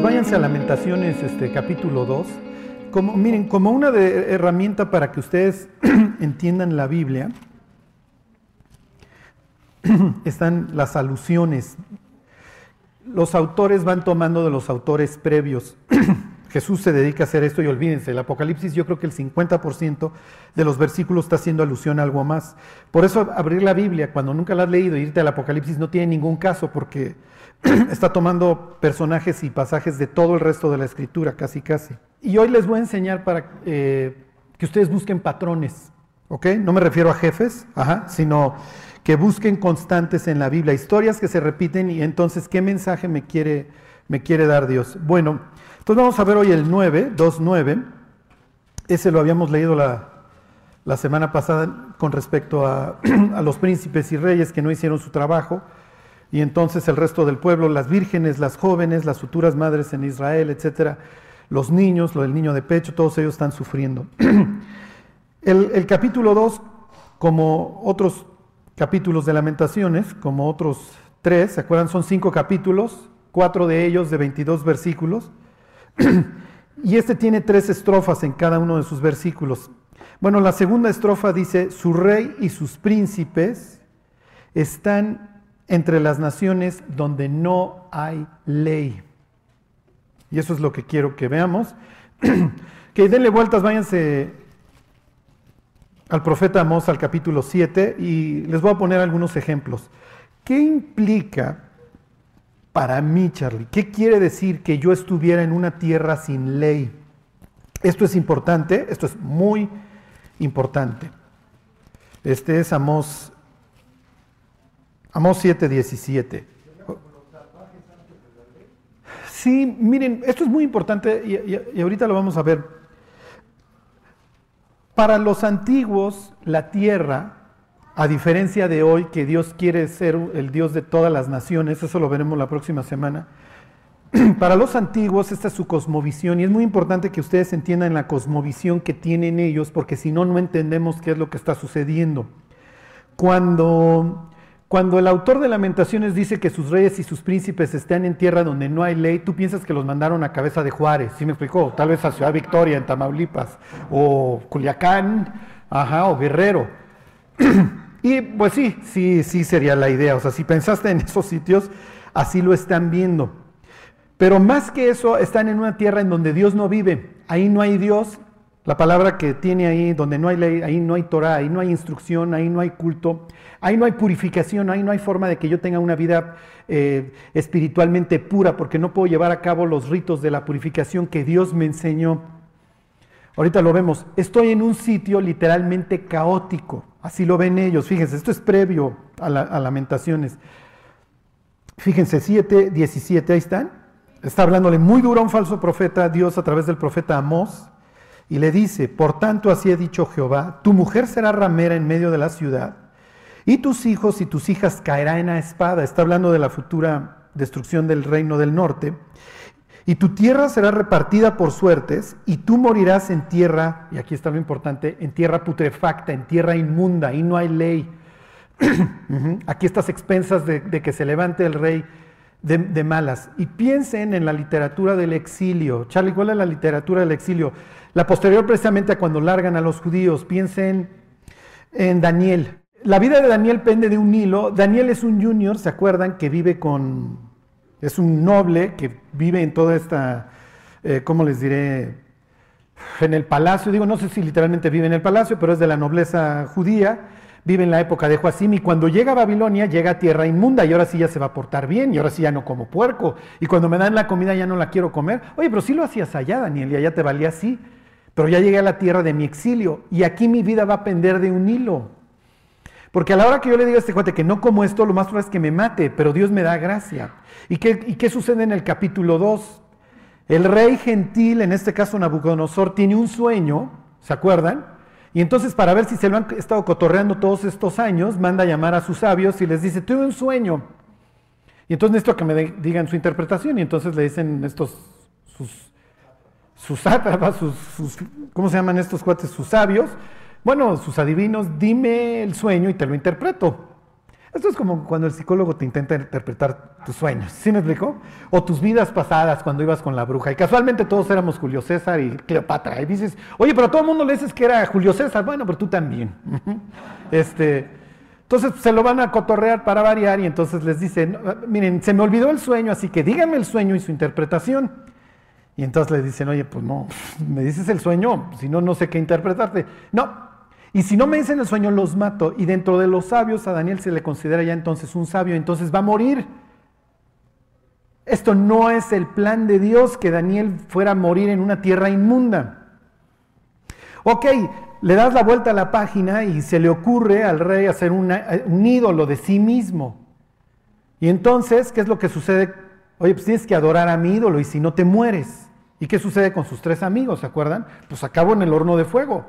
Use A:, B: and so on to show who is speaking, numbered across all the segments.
A: pues váyanse a Lamentaciones este, capítulo 2. Como, miren, como una herramienta para que ustedes entiendan la Biblia, están las alusiones. Los autores van tomando de los autores previos. Jesús se dedica a hacer esto y olvídense, el Apocalipsis yo creo que el 50% de los versículos está haciendo alusión a algo más. Por eso abrir la Biblia cuando nunca la has leído e irte al Apocalipsis no tiene ningún caso porque está tomando personajes y pasajes de todo el resto de la escritura, casi casi. Y hoy les voy a enseñar para eh, que ustedes busquen patrones, ¿ok? No me refiero a jefes, sino que busquen constantes en la Biblia, historias que se repiten y entonces, ¿qué mensaje me quiere, me quiere dar Dios? Bueno, entonces vamos a ver hoy el 9, 2.9. Ese lo habíamos leído la, semana pasada con respecto a, los príncipes y reyes que no hicieron su trabajo. Y entonces el resto del pueblo, las vírgenes, las jóvenes, las futuras madres en Israel, etcétera, los niños, lo del niño de pecho, todos ellos están sufriendo. el, capítulo 2, como otros capítulos de lamentaciones, como otros tres, ¿se acuerdan? Son cinco capítulos, cuatro de ellos de 22 versículos. y este tiene tres estrofas en cada uno de sus versículos. Bueno, la segunda estrofa dice, su rey y sus príncipes están entre las naciones donde no hay ley. Y eso es lo que quiero que veamos. que denle vueltas, váyanse al profeta Amós al capítulo 7 y les voy a poner algunos ejemplos. ¿Qué implica para mí, Charlie? ¿Qué quiere decir que yo estuviera en una tierra sin ley? Esto es importante, esto es muy importante. Este es Amós, Amós 7, 17. Sí, miren, esto es muy importante y, y ahorita lo vamos a ver. Para los antiguos, la tierra a diferencia de hoy, que Dios quiere ser el Dios de todas las naciones, eso lo veremos la próxima semana. Para los antiguos, esta es su cosmovisión y es muy importante que ustedes entiendan la cosmovisión que tienen ellos, porque si no, no entendemos qué es lo que está sucediendo. Cuando, cuando el autor de Lamentaciones dice que sus reyes y sus príncipes están en tierra donde no hay ley, tú piensas que los mandaron a cabeza de Juárez, ¿sí me explicó? Tal vez a Ciudad Victoria, en Tamaulipas, o Culiacán, ajá, o Guerrero. Y pues sí, sí, sí sería la idea. O sea, si pensaste en esos sitios, así lo están viendo. Pero más que eso, están en una tierra en donde Dios no vive. Ahí no hay Dios. La palabra que tiene ahí, donde no hay ley, ahí no hay Torah, ahí no hay instrucción, ahí no hay culto, ahí no hay purificación, ahí no hay forma de que yo tenga una vida eh, espiritualmente pura, porque no puedo llevar a cabo los ritos de la purificación que Dios me enseñó. Ahorita lo vemos. Estoy en un sitio literalmente caótico. Así lo ven ellos. Fíjense, esto es previo a, Lamentaciones. Fíjense, 7, 17, ahí están. Está hablándole muy duro a un falso profeta, Dios a través del profeta Amós, y le dice, por tanto así ha dicho Jehová, tu mujer será ramera en medio de la ciudad, y tus hijos y tus hijas caerán a espada. Está hablando de la futura destrucción del reino del norte. Y tu tierra será repartida por suertes, y tú morirás en tierra, y aquí está lo importante, en tierra putrefacta, en tierra inmunda, ahí no hay ley. aquí estas expensas de, que se levante el rey de, malas. Y piensen en la literatura del exilio. Charlie, ¿cuál es la literatura del exilio? La posterior precisamente a cuando largan a los judíos. Piensen en Daniel. La vida de Daniel pende de un hilo. Daniel es un junior, ¿se acuerdan? Que vive con es un noble que vive en toda esta, eh, ¿cómo les diré? En el palacio, digo, no sé si literalmente vive en el palacio, pero es de la nobleza judía, vive en la época de Joacim y cuando llega a Babilonia llega a tierra inmunda y ahora sí ya se va a portar bien y ahora sí ya no como puerco y cuando me dan la comida ya no la quiero comer. Oye, pero sí lo hacías allá, Daniel, y allá te valía así, pero ya llegué a la tierra de mi exilio y aquí mi vida va a pender de un hilo. Porque a la hora que yo le diga a este cuate que no como esto, lo más probable es que me mate, pero Dios me da gracia. ¿Y qué, y qué sucede en el capítulo 2? El rey gentil, en este caso Nabucodonosor, tiene un sueño, ¿se acuerdan? Y entonces para ver si se lo han estado cotorreando todos estos años, manda a llamar a sus sabios y les dice, tuve un sueño. Y entonces necesito que me digan su interpretación. Y entonces le dicen estos, sus, sus sátrapas, sus, ¿cómo se llaman estos cuates? Sus sabios bueno, sus adivinos, dime el sueño y te lo interpreto. Esto es como cuando el psicólogo te intenta interpretar tus sueños, ¿sí me explicó? O tus vidas pasadas cuando ibas con la bruja. Y casualmente todos éramos Julio César y Cleopatra. Y dices, oye, pero a todo el mundo le dices que era Julio César. Bueno, pero tú también. este, entonces se lo van a cotorrear para variar y entonces les dicen, miren, se me olvidó el sueño, así que díganme el sueño y su interpretación. Y entonces le dicen, oye, pues no, me dices el sueño, si no, no sé qué interpretarte. No, y si no me dicen el sueño, los mato. Y dentro de los sabios, a Daniel se le considera ya entonces un sabio, entonces va a morir. Esto no es el plan de Dios que Daniel fuera a morir en una tierra inmunda. Ok, le das la vuelta a la página y se le ocurre al rey hacer un ídolo de sí mismo. Y entonces, ¿qué es lo que sucede? Oye, pues tienes que adorar a mi ídolo y si no te mueres. ¿Y qué sucede con sus tres amigos? ¿Se acuerdan? Pues acabo en el horno de fuego.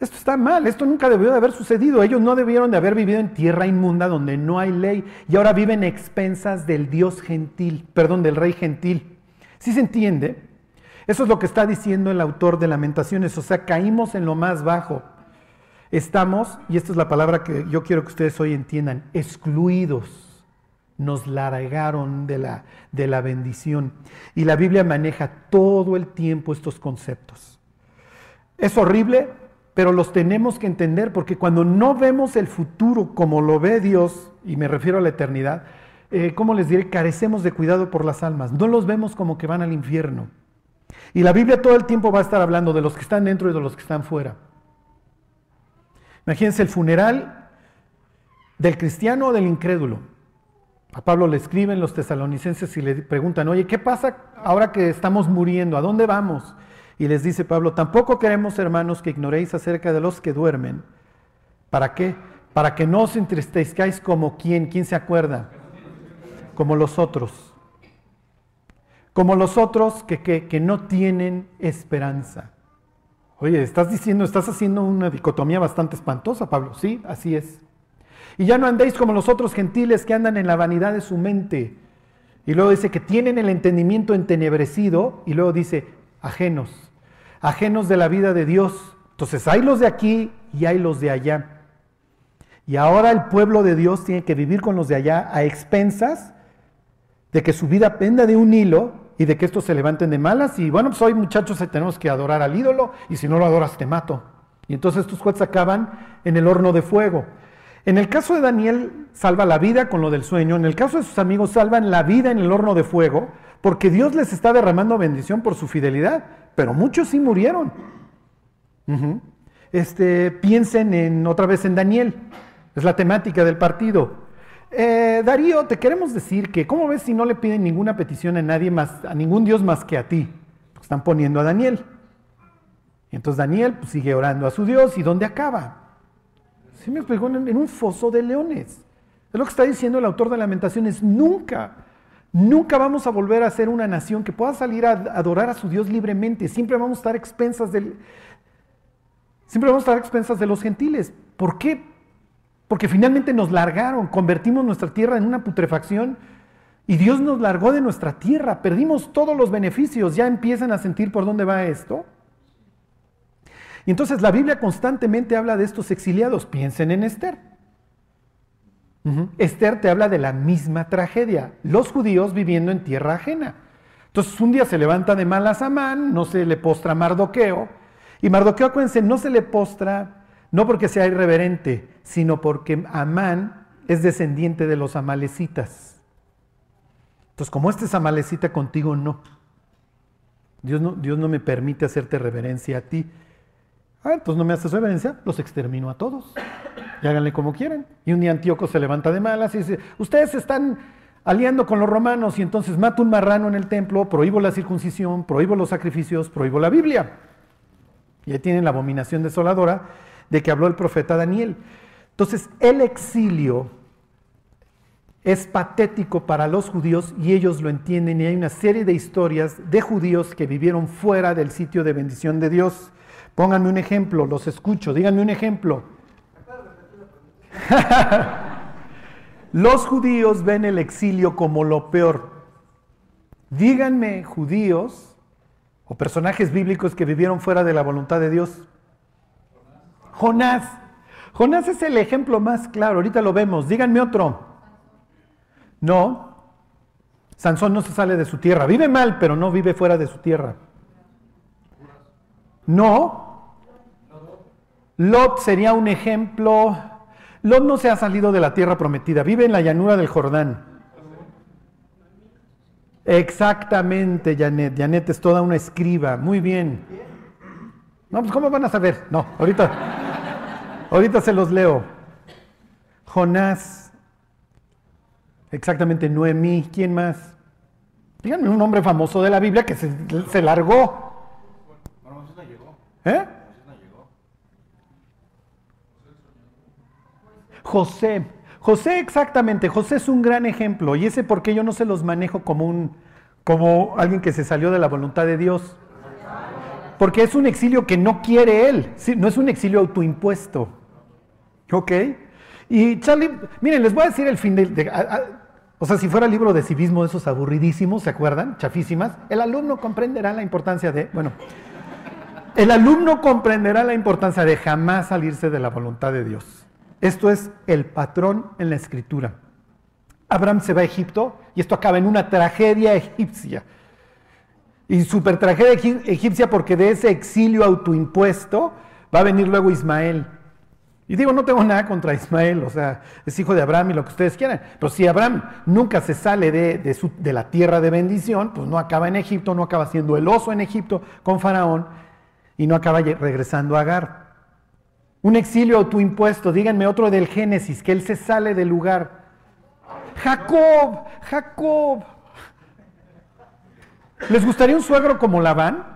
A: Esto está mal, esto nunca debió de haber sucedido. Ellos no debieron de haber vivido en tierra inmunda donde no hay ley y ahora viven expensas del Dios gentil, perdón, del rey gentil. ¿Sí se entiende? Eso es lo que está diciendo el autor de Lamentaciones, o sea, caímos en lo más bajo. Estamos, y esta es la palabra que yo quiero que ustedes hoy entiendan, excluidos. Nos largaron de la, de la bendición. Y la Biblia maneja todo el tiempo estos conceptos. ¿Es horrible? pero los tenemos que entender porque cuando no vemos el futuro como lo ve Dios, y me refiero a la eternidad, eh, ¿cómo les diré? Carecemos de cuidado por las almas, no los vemos como que van al infierno. Y la Biblia todo el tiempo va a estar hablando de los que están dentro y de los que están fuera. Imagínense el funeral del cristiano o del incrédulo. A Pablo le escriben los tesalonicenses y le preguntan, oye, ¿qué pasa ahora que estamos muriendo? ¿A dónde vamos? Y les dice Pablo, tampoco queremos, hermanos, que ignoréis acerca de los que duermen. ¿Para qué? Para que no os entristezcáis como quien, ¿quién se acuerda? Como los otros. Como los otros que, que no tienen esperanza. Oye, estás diciendo, estás haciendo una dicotomía bastante espantosa, Pablo. Sí, así es. Y ya no andéis como los otros gentiles que andan en la vanidad de su mente. Y luego dice que tienen el entendimiento entenebrecido. Y luego dice, ajenos, ajenos de la vida de Dios. Entonces hay los de aquí y hay los de allá. Y ahora el pueblo de Dios tiene que vivir con los de allá a expensas de que su vida penda de un hilo y de que estos se levanten de malas. Y bueno, pues hoy muchachos tenemos que adorar al ídolo y si no lo adoras te mato. Y entonces estos cuates acaban en el horno de fuego. En el caso de Daniel salva la vida con lo del sueño, en el caso de sus amigos salvan la vida en el horno de fuego, porque Dios les está derramando bendición por su fidelidad, pero muchos sí murieron. este, piensen en otra vez en Daniel, es la temática del partido. Eh, Darío, te queremos decir que, ¿cómo ves si no le piden ninguna petición a nadie más, a ningún Dios más que a ti? están poniendo a Daniel. Y entonces Daniel pues, sigue orando a su Dios y ¿dónde acaba? Sí me explicó en un foso de leones. Es lo que está diciendo el autor de Lamentaciones. Nunca Nunca vamos a volver a ser una nación que pueda salir a adorar a su Dios libremente. Siempre vamos a estar expensas del, siempre vamos a estar expensas de los gentiles. ¿Por qué? Porque finalmente nos largaron, convertimos nuestra tierra en una putrefacción y Dios nos largó de nuestra tierra, perdimos todos los beneficios. ¿Ya empiezan a sentir por dónde va esto? Y entonces la Biblia constantemente habla de estos exiliados. Piensen en Esther. Esther te habla de la misma tragedia, los judíos viviendo en tierra ajena. Entonces un día se levanta de malas Amán, no se le postra Mardoqueo, y Mardoqueo, acuérdense, no se le postra no porque sea irreverente, sino porque Amán es descendiente de los amalecitas. Entonces, como este es amalecita, contigo no. Dios no, Dios no me permite hacerte reverencia a ti. Ah, entonces no me haces reverencia, los extermino a todos y háganle como quieran. Y un día Antíoco se levanta de malas y dice, ustedes están aliando con los romanos y entonces mato un marrano en el templo, prohíbo la circuncisión, prohíbo los sacrificios, prohíbo la Biblia. Y ahí tienen la abominación desoladora de que habló el profeta Daniel. Entonces, el exilio es patético para los judíos y ellos lo entienden y hay una serie de historias de judíos que vivieron fuera del sitio de bendición de Dios. Pónganme un ejemplo, los escucho, díganme un ejemplo. Los judíos ven el exilio como lo peor. Díganme judíos o personajes bíblicos que vivieron fuera de la voluntad de Dios. Jonás. Jonás es el ejemplo más claro, ahorita lo vemos. Díganme otro. No, Sansón no se sale de su tierra. Vive mal, pero no vive fuera de su tierra. No. Lot sería un ejemplo. Lot no se ha salido de la tierra prometida, vive en la llanura del Jordán. Exactamente, Janet. Janet es toda una escriba. Muy bien. No, pues ¿cómo van a saber? No, ahorita, ahorita se los leo. Jonás. Exactamente, Noemí. ¿Quién más? Díganme un nombre famoso de la Biblia que se, largó. ¿Eh? José. José exactamente, José es un gran ejemplo y ese por qué yo no se los manejo como un como alguien que se salió de la voluntad de Dios. Porque es un exilio que no quiere él, no es un exilio autoimpuesto. ¿Ok? Y Charlie, miren, les voy a decir el fin de, o sea, si fuera libro de civismo, esos aburridísimos, ¿se acuerdan? Chafísimas. El alumno comprenderá la importancia de, bueno, el alumno comprenderá la importancia de jamás salirse de la voluntad de Dios. Esto es el patrón en la escritura. Abraham se va a Egipto y esto acaba en una tragedia egipcia. Y super tragedia egipcia porque de ese exilio autoimpuesto va a venir luego Ismael. Y digo, no tengo nada contra Ismael, o sea, es hijo de Abraham y lo que ustedes quieran. Pero si Abraham nunca se sale de, de, la tierra de bendición, pues no acaba en Egipto, no acaba siendo el oso en Egipto con Faraón y no acaba regresando a Agar. Un exilio autoimpuesto, díganme otro del Génesis, que él se sale del lugar. Jacob, Jacob. ¿Les gustaría un suegro como Labán?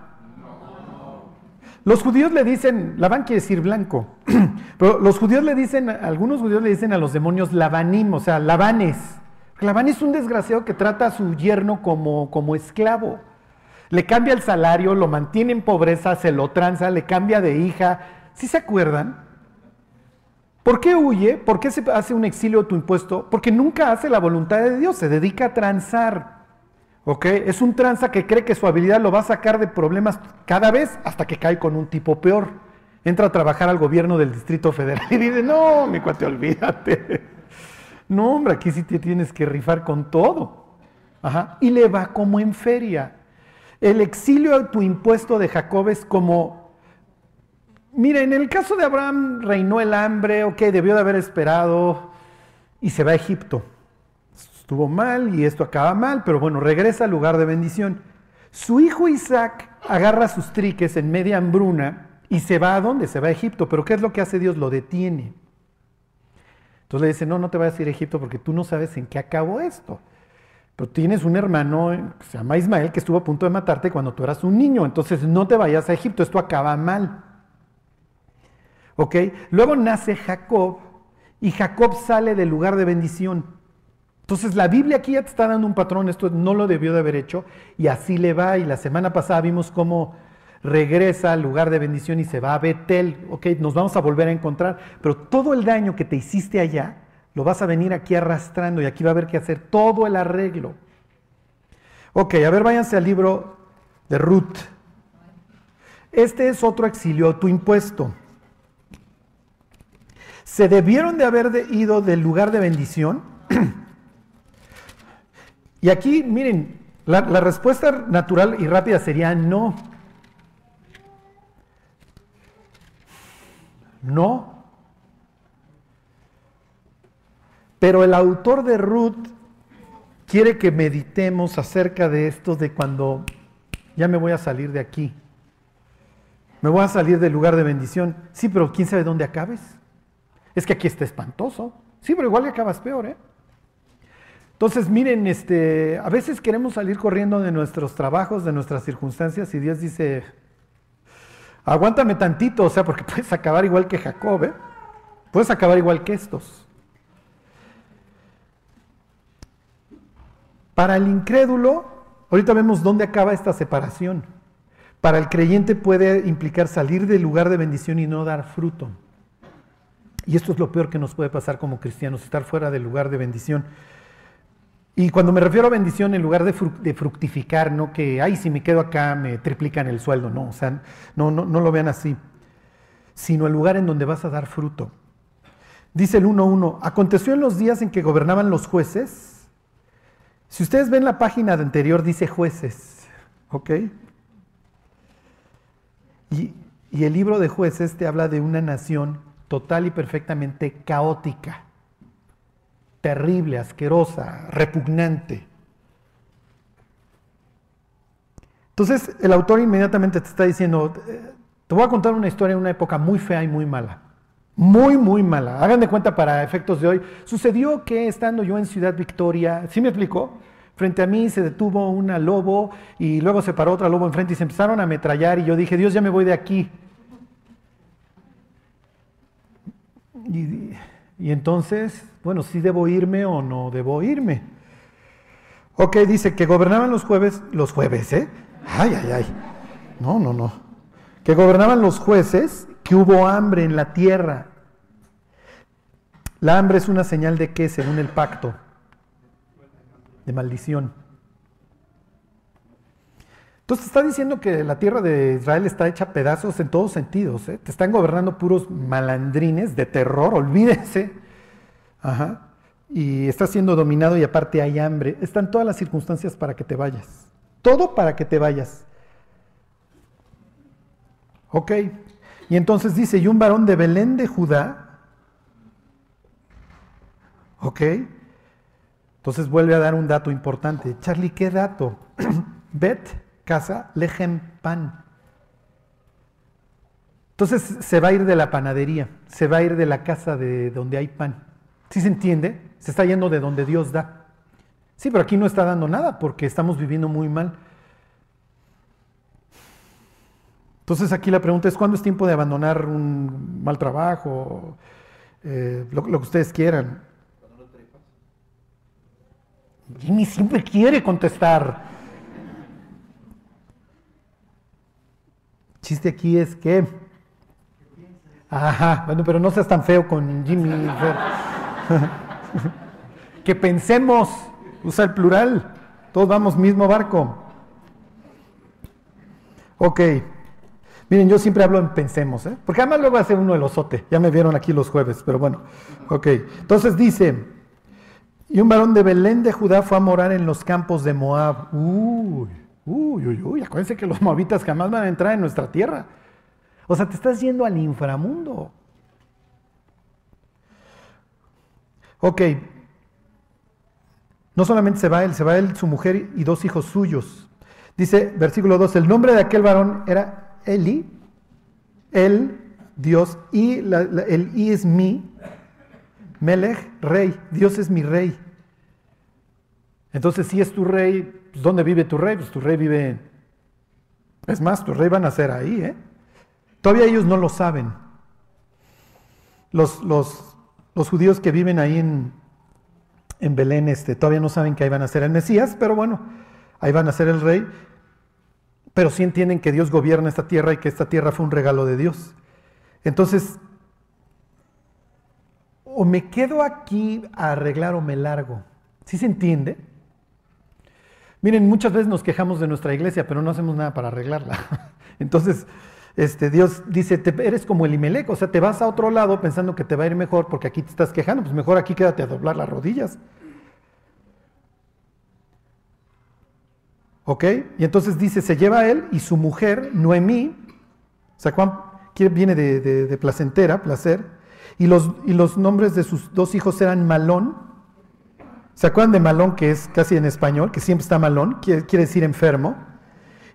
A: Los judíos le dicen, Labán quiere decir blanco, pero los judíos le dicen, algunos judíos le dicen a los demonios Labanim, o sea, Labanes. Labán es un desgraciado que trata a su yerno como, como esclavo. Le cambia el salario, lo mantiene en pobreza, se lo tranza, le cambia de hija. ¿Sí se acuerdan? ¿Por qué huye? ¿Por qué se hace un exilio tu impuesto? Porque nunca hace la voluntad de Dios, se dedica a transar. Es un tranza que cree que su habilidad lo va a sacar de problemas cada vez hasta que cae con un tipo peor. Entra a trabajar al gobierno del Distrito Federal y dice, no, mi cuate, olvídate. No, hombre, aquí sí te tienes que rifar con todo. Y le va como en feria. El exilio autoimpuesto de Jacob es como, mira, en el caso de Abraham reinó el hambre, ok, debió de haber esperado y se va a Egipto estuvo mal y esto acaba mal, pero bueno, regresa al lugar de bendición. Su hijo Isaac agarra sus triques en media hambruna y se va a dónde? Se va a Egipto, pero ¿qué es lo que hace Dios? Lo detiene. Entonces le dice, no, no te vayas a ir a Egipto porque tú no sabes en qué acabó esto. Pero tienes un hermano que se llama Ismael que estuvo a punto de matarte cuando tú eras un niño, entonces no te vayas a Egipto, esto acaba mal. ¿Ok? Luego nace Jacob y Jacob sale del lugar de bendición. Entonces la Biblia aquí ya te está dando un patrón, esto no lo debió de haber hecho y así le va. Y la semana pasada vimos cómo regresa al lugar de bendición y se va a Betel, ok, nos vamos a volver a encontrar, pero todo el daño que te hiciste allá, lo vas a venir aquí arrastrando y aquí va a haber que hacer todo el arreglo. Ok, a ver, váyanse al libro de Ruth. Este es otro exilio, tu impuesto. Se debieron de haber ido del lugar de bendición Y aquí, miren, la, respuesta natural y rápida sería no. No. Pero el autor de Ruth quiere que meditemos acerca de esto de cuando ya me voy a salir de aquí. Me voy a salir del lugar de bendición. Sí, pero quién sabe dónde acabes. Es que aquí está espantoso. Sí, pero igual acabas peor, ¿eh? Entonces, miren, este, a veces queremos salir corriendo de nuestros trabajos, de nuestras circunstancias, y Dios dice, aguántame tantito, o sea, porque puedes acabar igual que Jacob, ¿eh? Puedes acabar igual que estos. Para el incrédulo, ahorita vemos dónde acaba esta separación. Para el creyente puede implicar salir del lugar de bendición y no dar fruto. Y esto es lo peor que nos puede pasar como cristianos, estar fuera del lugar de bendición. Y cuando me refiero a bendición, en lugar de, fructificar, no que, ay, si me quedo acá me triplican el sueldo, no, o sea, no, no, no lo vean así, sino el lugar en donde vas a dar fruto. Dice el 1.1, aconteció en los días en que gobernaban los jueces. Si ustedes ven la página anterior, dice jueces, ¿ok? Y, el libro de jueces te habla de una nación total y perfectamente caótica, terrible, asquerosa, repugnante. Entonces el autor inmediatamente te está diciendo, eh, te voy a contar una historia en una época muy fea y muy mala. Muy, muy mala. Hagan de cuenta para efectos de hoy. Sucedió que estando yo en Ciudad Victoria, ¿sí me explicó? Frente a mí se detuvo una lobo y luego se paró otra lobo enfrente y se empezaron a ametrallar y yo dije, Dios, ya me voy de aquí. Y, y entonces, bueno, si ¿sí debo irme o no debo irme. Ok, dice que gobernaban los jueves, los jueves, ¿eh? Ay, ay, ay. No, no, no. Que gobernaban los jueces, que hubo hambre en la tierra. La hambre es una señal de qué, según el pacto? De maldición. Entonces está diciendo que la tierra de Israel está hecha pedazos en todos sentidos. ¿eh? Te están gobernando puros malandrines de terror, olvídense. Ajá. Y está siendo dominado y aparte hay hambre. Están todas las circunstancias para que te vayas. Todo para que te vayas. Ok. Y entonces dice, y un varón de Belén de Judá. Ok. Entonces vuelve a dar un dato importante. Charlie, ¿qué dato? Bet casa, lejem, pan. Entonces se va a ir de la panadería, se va a ir de la casa de donde hay pan. ¿Sí se entiende? Se está yendo de donde Dios da. Sí, pero aquí no está dando nada porque estamos viviendo muy mal. Entonces aquí la pregunta es, ¿cuándo es tiempo de abandonar un mal trabajo? Eh, lo, que ustedes quieran. Jimmy siempre quiere contestar. chiste aquí es que. Ajá, bueno, pero no seas tan feo con Jimmy. que pensemos, usa el plural, todos vamos mismo barco. Ok. Miren, yo siempre hablo en pensemos, ¿eh? porque además luego hace uno el osote. Ya me vieron aquí los jueves, pero bueno. Ok. Entonces dice: Y un varón de Belén de Judá fue a morar en los campos de Moab. Uy. Uy, uy, uy, acuérdense que los moabitas jamás van a entrar en nuestra tierra. O sea, te estás yendo al inframundo. Ok. No solamente se va él, se va él, su mujer y dos hijos suyos. Dice, versículo 2, el nombre de aquel varón era Eli, él, Dios, y el I es mi, Melech, rey, Dios es mi rey. Entonces, si es tu rey, pues, ¿dónde vive tu rey? Pues tu rey vive. Es más, tu rey va a nacer ahí, ¿eh? Todavía ellos no lo saben. Los, los, los judíos que viven ahí en, en Belén este, todavía no saben que ahí van a ser el Mesías, pero bueno, ahí van a ser el rey. Pero sí entienden que Dios gobierna esta tierra y que esta tierra fue un regalo de Dios. Entonces, o me quedo aquí a arreglar o me largo. ¿Sí se entiende? Miren, muchas veces nos quejamos de nuestra iglesia, pero no hacemos nada para arreglarla. Entonces, este, Dios dice, eres como el Imelec, o sea, te vas a otro lado pensando que te va a ir mejor porque aquí te estás quejando, pues mejor aquí quédate a doblar las rodillas. ¿Ok? Y entonces dice, se lleva él y su mujer, Noemí, o sea, viene de, de, placentera, placer, y los, y los nombres de sus dos hijos eran Malón ¿Se acuerdan de malón, que es casi en español, que siempre está malón, quiere, decir enfermo?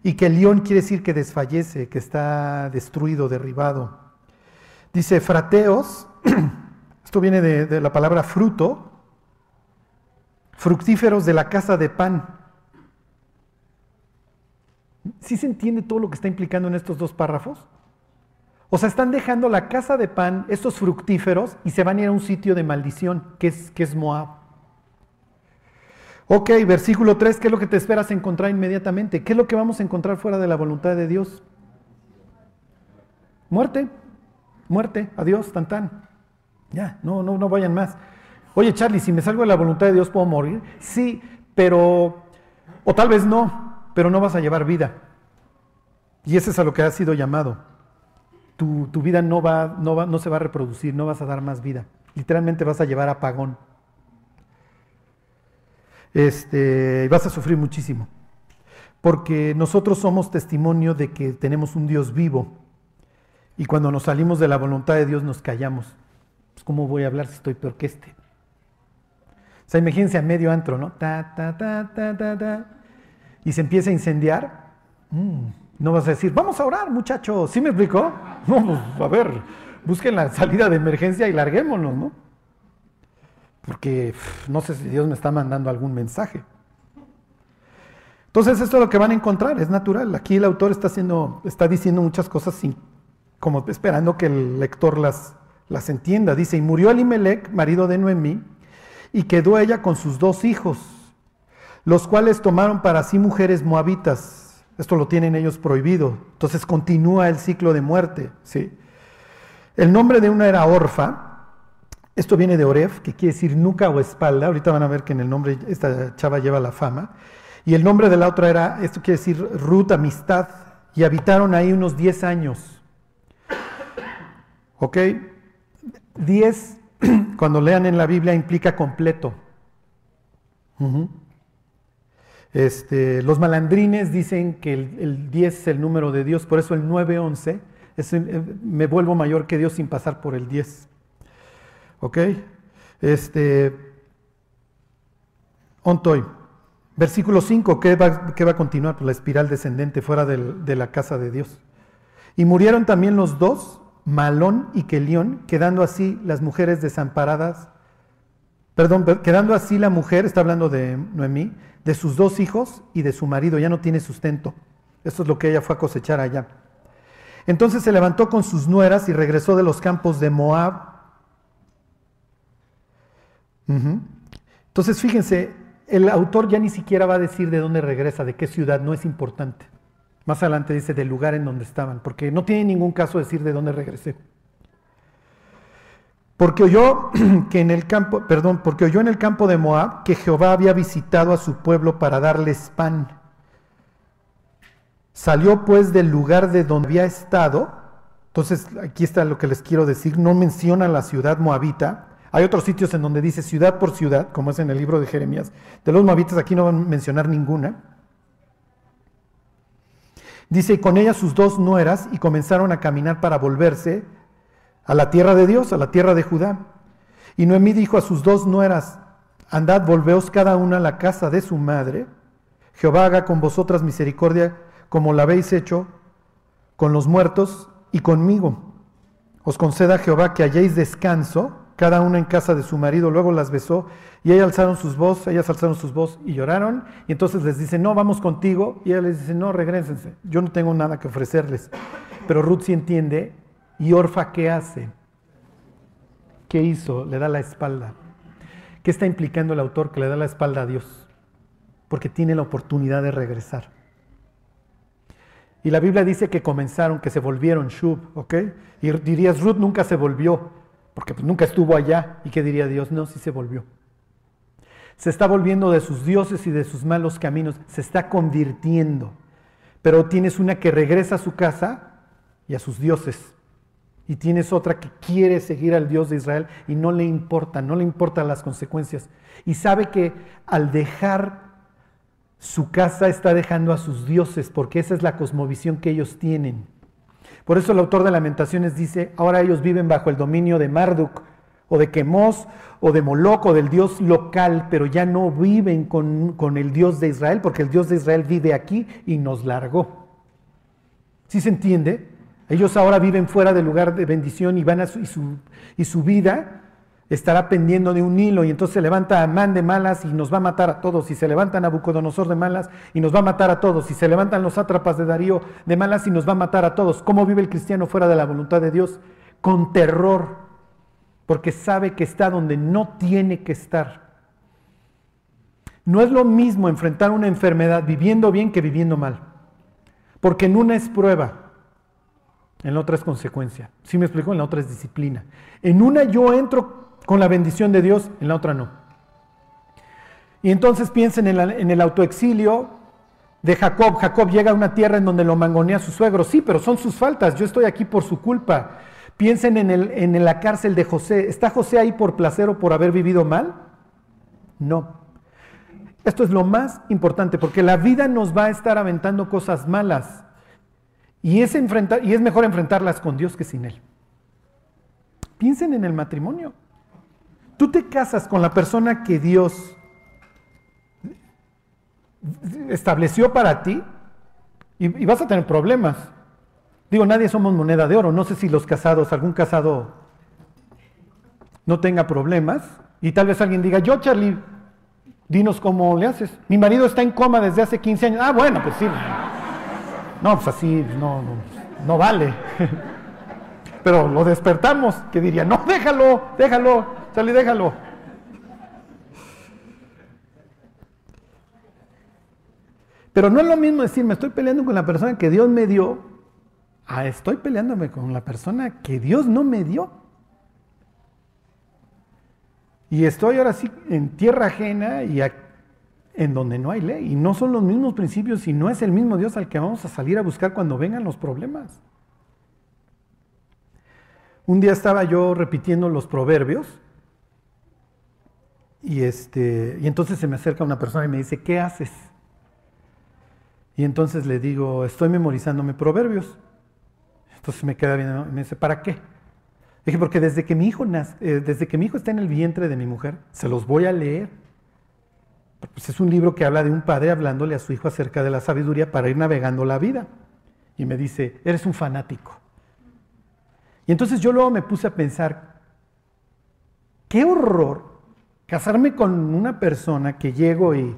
A: Y que león quiere decir que desfallece, que está destruido, derribado. Dice frateos, esto viene de, de la palabra fruto, fructíferos de la casa de pan. ¿Sí se entiende todo lo que está implicando en estos dos párrafos? O sea, están dejando la casa de pan, estos fructíferos, y se van a ir a un sitio de maldición, que es, que es Moab. Ok, versículo 3, ¿qué es lo que te esperas encontrar inmediatamente? ¿Qué es lo que vamos a encontrar fuera de la voluntad de Dios? Muerte, muerte, adiós, tan tan. Ya, no, no, no vayan más. Oye, Charlie, si me salgo de la voluntad de Dios, ¿puedo morir? Sí, pero, o tal vez no, pero no vas a llevar vida. Y ese es a lo que has sido llamado. Tu, tu vida no, va, no, va, no se va a reproducir, no vas a dar más vida. Literalmente vas a llevar apagón. Este, vas a sufrir muchísimo. Porque nosotros somos testimonio de que tenemos un Dios vivo. Y cuando nos salimos de la voluntad de Dios nos callamos. Pues, ¿Cómo voy a hablar si estoy peor que este? O sea, imagínense a medio antro, ¿no? Ta, ta, ta, ta, ta, ta. Y se empieza a incendiar. Mm, no vas a decir, vamos a orar, muchachos. ¿Sí me explicó? Vamos, a ver, busquen la salida de emergencia y larguémonos, ¿no? Porque no sé si Dios me está mandando algún mensaje. Entonces, esto es lo que van a encontrar, es natural. Aquí el autor está, haciendo, está diciendo muchas cosas como esperando que el lector las, las entienda. Dice, y murió Elimelech, marido de Noemí, y quedó ella con sus dos hijos, los cuales tomaron para sí mujeres moabitas. Esto lo tienen ellos prohibido. Entonces continúa el ciclo de muerte. ¿sí? El nombre de una era Orfa. Esto viene de Oref, que quiere decir nuca o espalda. Ahorita van a ver que en el nombre esta chava lleva la fama. Y el nombre de la otra era, esto quiere decir Ruth, amistad. Y habitaron ahí unos 10 años. ¿Ok? 10, cuando lean en la Biblia, implica completo. Este, los malandrines dicen que el, 10 es el número de Dios, por eso el 9-11 eh, me vuelvo mayor que Dios sin pasar por el 10. ¿Ok? Este, ontoy. Versículo 5, ¿qué va, va a continuar? Pues la espiral descendente fuera de la casa de Dios. Y murieron también los dos Malón y Kelión, quedando así las mujeres desamparadas, perdón, quedando así la mujer, está hablando de Noemí, de sus dos hijos y de su marido, ya no tiene sustento. Esto es lo que ella fue a cosechar allá. Entonces se levantó con sus nueras y regresó de los campos de Moab. Entonces fíjense, el autor ya ni siquiera va a decir de dónde regresa, de qué ciudad, no es importante. Más adelante dice del lugar en donde estaban, porque no tiene ningún caso decir de dónde regresé. Porque oyó que en el campo, perdón, porque oyó en el campo de Moab que Jehová había visitado a su pueblo para darles pan. Salió pues del lugar de donde había estado. Entonces, aquí está lo que les quiero decir. No menciona la ciudad moabita. Hay otros sitios en donde dice ciudad por ciudad, como es en el libro de Jeremías. De los moabitas aquí no van a mencionar ninguna. Dice, y con ella sus dos nueras y comenzaron a caminar para volverse a la tierra de Dios, a la tierra de Judá. Y Noemí dijo a sus dos nueras, andad, volveos cada una a la casa de su madre. Jehová haga con vosotras misericordia como la habéis hecho con los muertos y conmigo. Os conceda Jehová que halléis descanso cada una en casa de su marido, luego las besó y ellas alzaron sus voces, ellas alzaron sus voces y lloraron y entonces les dice, no, vamos contigo y ella les dice, no, regresense, yo no tengo nada que ofrecerles. Pero Ruth sí entiende y Orfa, ¿qué hace? ¿Qué hizo? Le da la espalda. ¿Qué está implicando el autor que le da la espalda a Dios? Porque tiene la oportunidad de regresar. Y la Biblia dice que comenzaron, que se volvieron Shub, ¿ok? Y dirías, Ruth nunca se volvió porque pues, nunca estuvo allá. ¿Y qué diría Dios? No, sí se volvió. Se está volviendo de sus dioses y de sus malos caminos, se está convirtiendo. Pero tienes una que regresa a su casa y a sus dioses. Y tienes otra que quiere seguir al Dios de Israel y no le importa, no le importan las consecuencias. Y sabe que al dejar su casa está dejando a sus dioses, porque esa es la cosmovisión que ellos tienen. Por eso el autor de Lamentaciones dice, ahora ellos viven bajo el dominio de Marduk, o de Quemos, o de Moloch, o del Dios local, pero ya no viven con, el Dios de Israel, porque el Dios de Israel vive aquí y nos largó. ¿Sí se entiende? Ellos ahora viven fuera del lugar de bendición y van a su, y su vida estará pendiendo de un hilo y entonces se levanta Amán de malas y nos va a matar a todos, y se levanta Nabucodonosor de malas y nos va a matar a todos, y se levantan los sátrapas de Darío de malas y nos va a matar a todos. ¿Cómo vive el cristiano fuera de la voluntad de Dios? Con terror, porque sabe que está donde no tiene que estar. No es lo mismo enfrentar una enfermedad viviendo bien que viviendo mal, porque en una es prueba, en la otra es consecuencia. ¿Sí me explico? En la otra es disciplina. En una yo entro con la bendición de Dios, en la otra no. Y entonces piensen en, el autoexilio de Jacob. Jacob llega a una tierra en donde lo mangonea su suegro. Sí, pero son sus faltas. Yo estoy aquí por su culpa. Piensen en, el, en la cárcel de José. ¿Está José ahí por placer o por haber vivido mal? No. Esto es lo más importante, porque la vida nos va a estar aventando cosas malas. Y es, enfrentar, y es mejor enfrentarlas con Dios que sin Él. Piensen en el matrimonio. Tú te casas con la persona que Dios estableció para ti y, vas a tener problemas. Digo, nadie somos moneda de oro. No sé si los casados, algún casado no tenga problemas. Y tal vez alguien diga, yo Charlie, dinos cómo le haces. Mi marido está en coma desde hace 15 años. Ah, bueno, pues sí. No, pues así no, no, vale. Pero lo despertamos, que diría, no, déjalo, déjalo, Charlie, déjalo. Pero no es lo mismo decir, me estoy peleando con la persona que Dios me dio, a estoy peleándome con la persona que Dios no me dio. Y estoy ahora sí en tierra ajena y en donde no hay ley. Y no son los mismos principios y no es el mismo Dios al que vamos a salir a buscar cuando vengan los problemas. Un día estaba yo repitiendo los proverbios y, este, y entonces se me acerca una persona y me dice, ¿qué haces? Y entonces le digo, estoy memorizándome proverbios. Entonces me queda bien, me dice, ¿para qué? Dije, porque desde que, mi hijo nace, eh, desde que mi hijo está en el vientre de mi mujer, se los voy a leer. Pues es un libro que habla de un padre hablándole a su hijo acerca de la sabiduría para ir navegando la vida. Y me dice, eres un fanático. Y entonces yo luego me puse a pensar, qué horror casarme con una persona que llego y